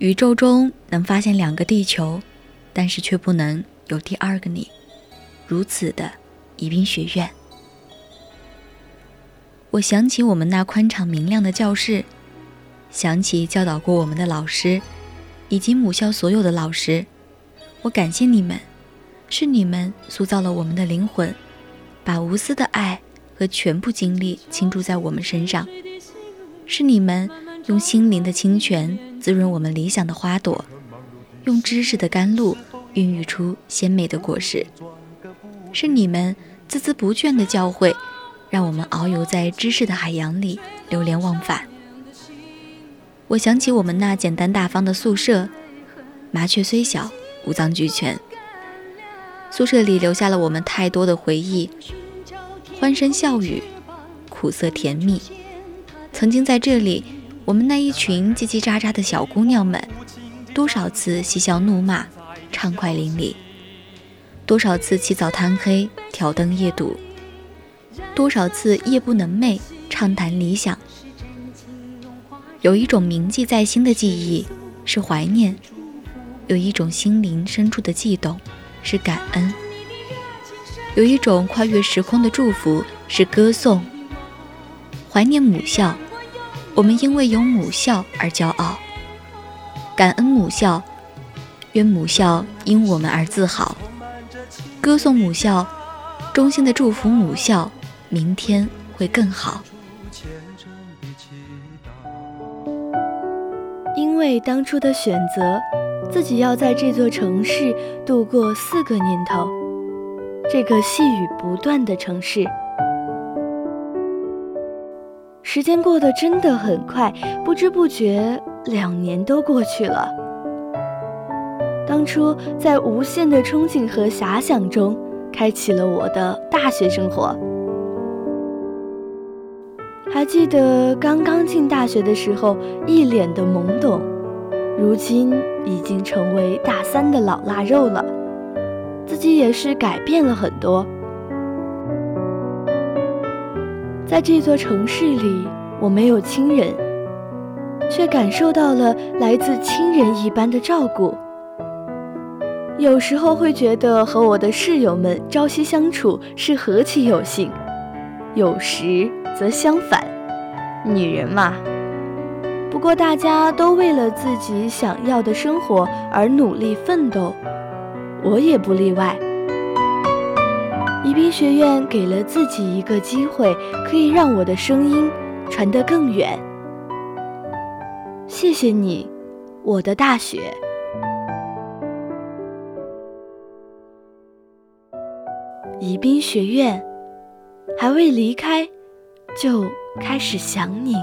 宇宙中能发现两个地球，但是却不能有第二个你，如此的宜宾学院。我想起我们那宽敞明亮的教室，想起教导过我们的老师，以及母校所有的老师。我感谢你们，是你们塑造了我们的灵魂，把无私的爱和全部精力倾注在我们身上。是你们用心灵的清泉滋润我们理想的花朵，用知识的甘露孕育出鲜美的果实。是你们孜孜不倦的教诲，让我们遨游在知识的海洋里，流连忘返。我想起我们那简单大方的宿舍，麻雀虽小。五脏俱全，宿舍里留下了我们太多的回忆，欢声笑语，苦涩甜蜜。曾经在这里，我们那一群叽叽喳喳的小姑娘们，多少次嬉笑怒骂，畅快淋漓；多少次起早贪黑，挑灯夜读；多少次夜不能寐，畅谈理想。有一种铭记在心的记忆，是怀念。有一种心灵深处的悸动，是感恩；有一种跨越时空的祝福，是歌颂。怀念母校，我们因为有母校而骄傲；感恩母校，愿母校因我们而自豪；歌颂母校，衷心的祝福母校，明天会更好。因为当初的选择。自己要在这座城市度过四个年头，这个细雨不断的城市，时间过得真的很快，不知不觉两年都过去了。当初在无限的憧憬和遐想中，开启了我的大学生活。还记得刚刚进大学的时候，一脸的懵懂。如今已经成为大三的老腊肉了，自己也是改变了很多。在这座城市里，我没有亲人，却感受到了来自亲人一般的照顾。有时候会觉得和我的室友们朝夕相处是何其有幸，有时则相反，女人嘛。不过，大家都为了自己想要的生活而努力奋斗，我也不例外。宜宾学院给了自己一个机会，可以让我的声音传得更远。谢谢你，我的大学。宜宾学院，还未离开，就开始想你。